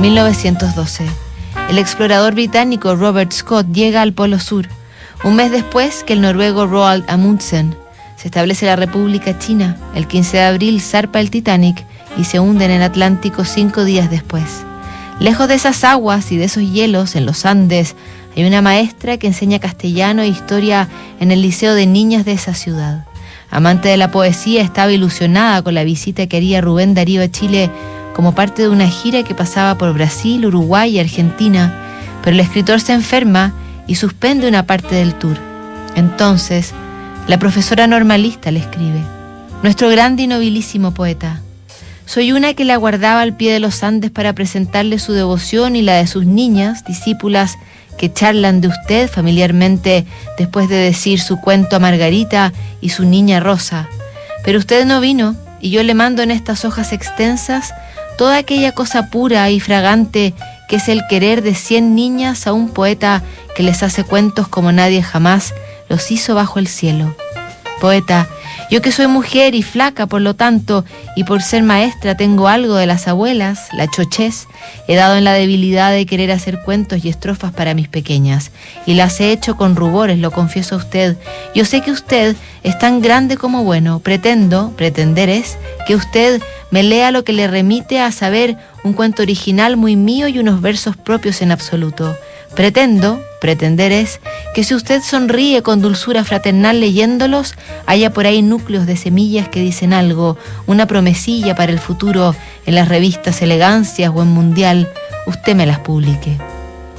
1912. El explorador británico Robert Scott llega al Polo Sur, un mes después que el noruego Roald Amundsen. Se establece la República China. El 15 de abril zarpa el Titanic y se hunde en el Atlántico cinco días después. Lejos de esas aguas y de esos hielos en los Andes, hay una maestra que enseña castellano e historia en el Liceo de Niñas de esa ciudad. Amante de la poesía, estaba ilusionada con la visita que haría Rubén Darío a Chile como parte de una gira que pasaba por Brasil, Uruguay y Argentina, pero el escritor se enferma y suspende una parte del tour. Entonces, la profesora normalista le escribe, Nuestro grande y nobilísimo poeta, soy una que le aguardaba al pie de los Andes para presentarle su devoción y la de sus niñas, discípulas, que charlan de usted familiarmente después de decir su cuento a Margarita y su niña Rosa. Pero usted no vino y yo le mando en estas hojas extensas toda aquella cosa pura y fragante que es el querer de cien niñas a un poeta que les hace cuentos como nadie jamás los hizo bajo el cielo. Poeta, yo que soy mujer y flaca, por lo tanto, y por ser maestra tengo algo de las abuelas, la chochez, he dado en la debilidad de querer hacer cuentos y estrofas para mis pequeñas, y las he hecho con rubores, lo confieso a usted. Yo sé que usted es tan grande como bueno, pretendo, pretender es, que usted me lea lo que le remite a saber un cuento original muy mío y unos versos propios en absoluto. Pretendo, pretender es, que si usted sonríe con dulzura fraternal leyéndolos, haya por ahí núcleos de semillas que dicen algo, una promesilla para el futuro en las revistas Elegancias o en Mundial, usted me las publique.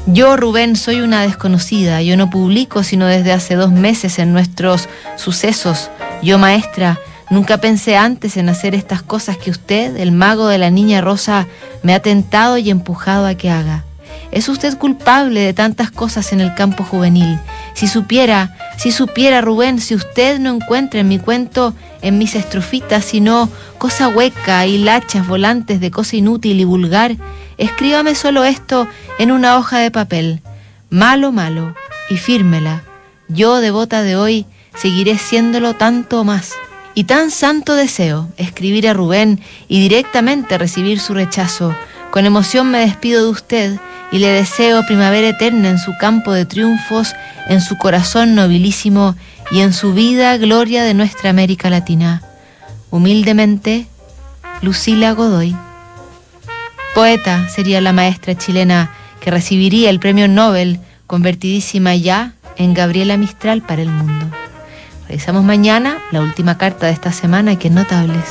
Yo, Rubén, soy una desconocida, yo no publico sino desde hace dos meses en nuestros sucesos. Yo, maestra, nunca pensé antes en hacer estas cosas que usted, el mago de la niña rosa, me ha tentado y empujado a que haga. ¿Es usted culpable de tantas cosas en el campo juvenil? Si supiera, si supiera Rubén, si usted no encuentra en mi cuento, en mis estrofitas, sino cosa hueca y lachas volantes de cosa inútil y vulgar, escríbame solo esto en una hoja de papel. Malo, malo, y fírmela. Yo, devota de hoy, seguiré siéndolo tanto más. Y tan santo deseo escribir a Rubén y directamente recibir su rechazo. Con emoción me despido de usted y le deseo primavera eterna en su campo de triunfos, en su corazón nobilísimo y en su vida gloria de nuestra América Latina. Humildemente, Lucila Godoy. Poeta sería la maestra chilena que recibiría el premio Nobel, convertidísima ya en Gabriela Mistral para el mundo. Revisamos mañana la última carta de esta semana que es Notables.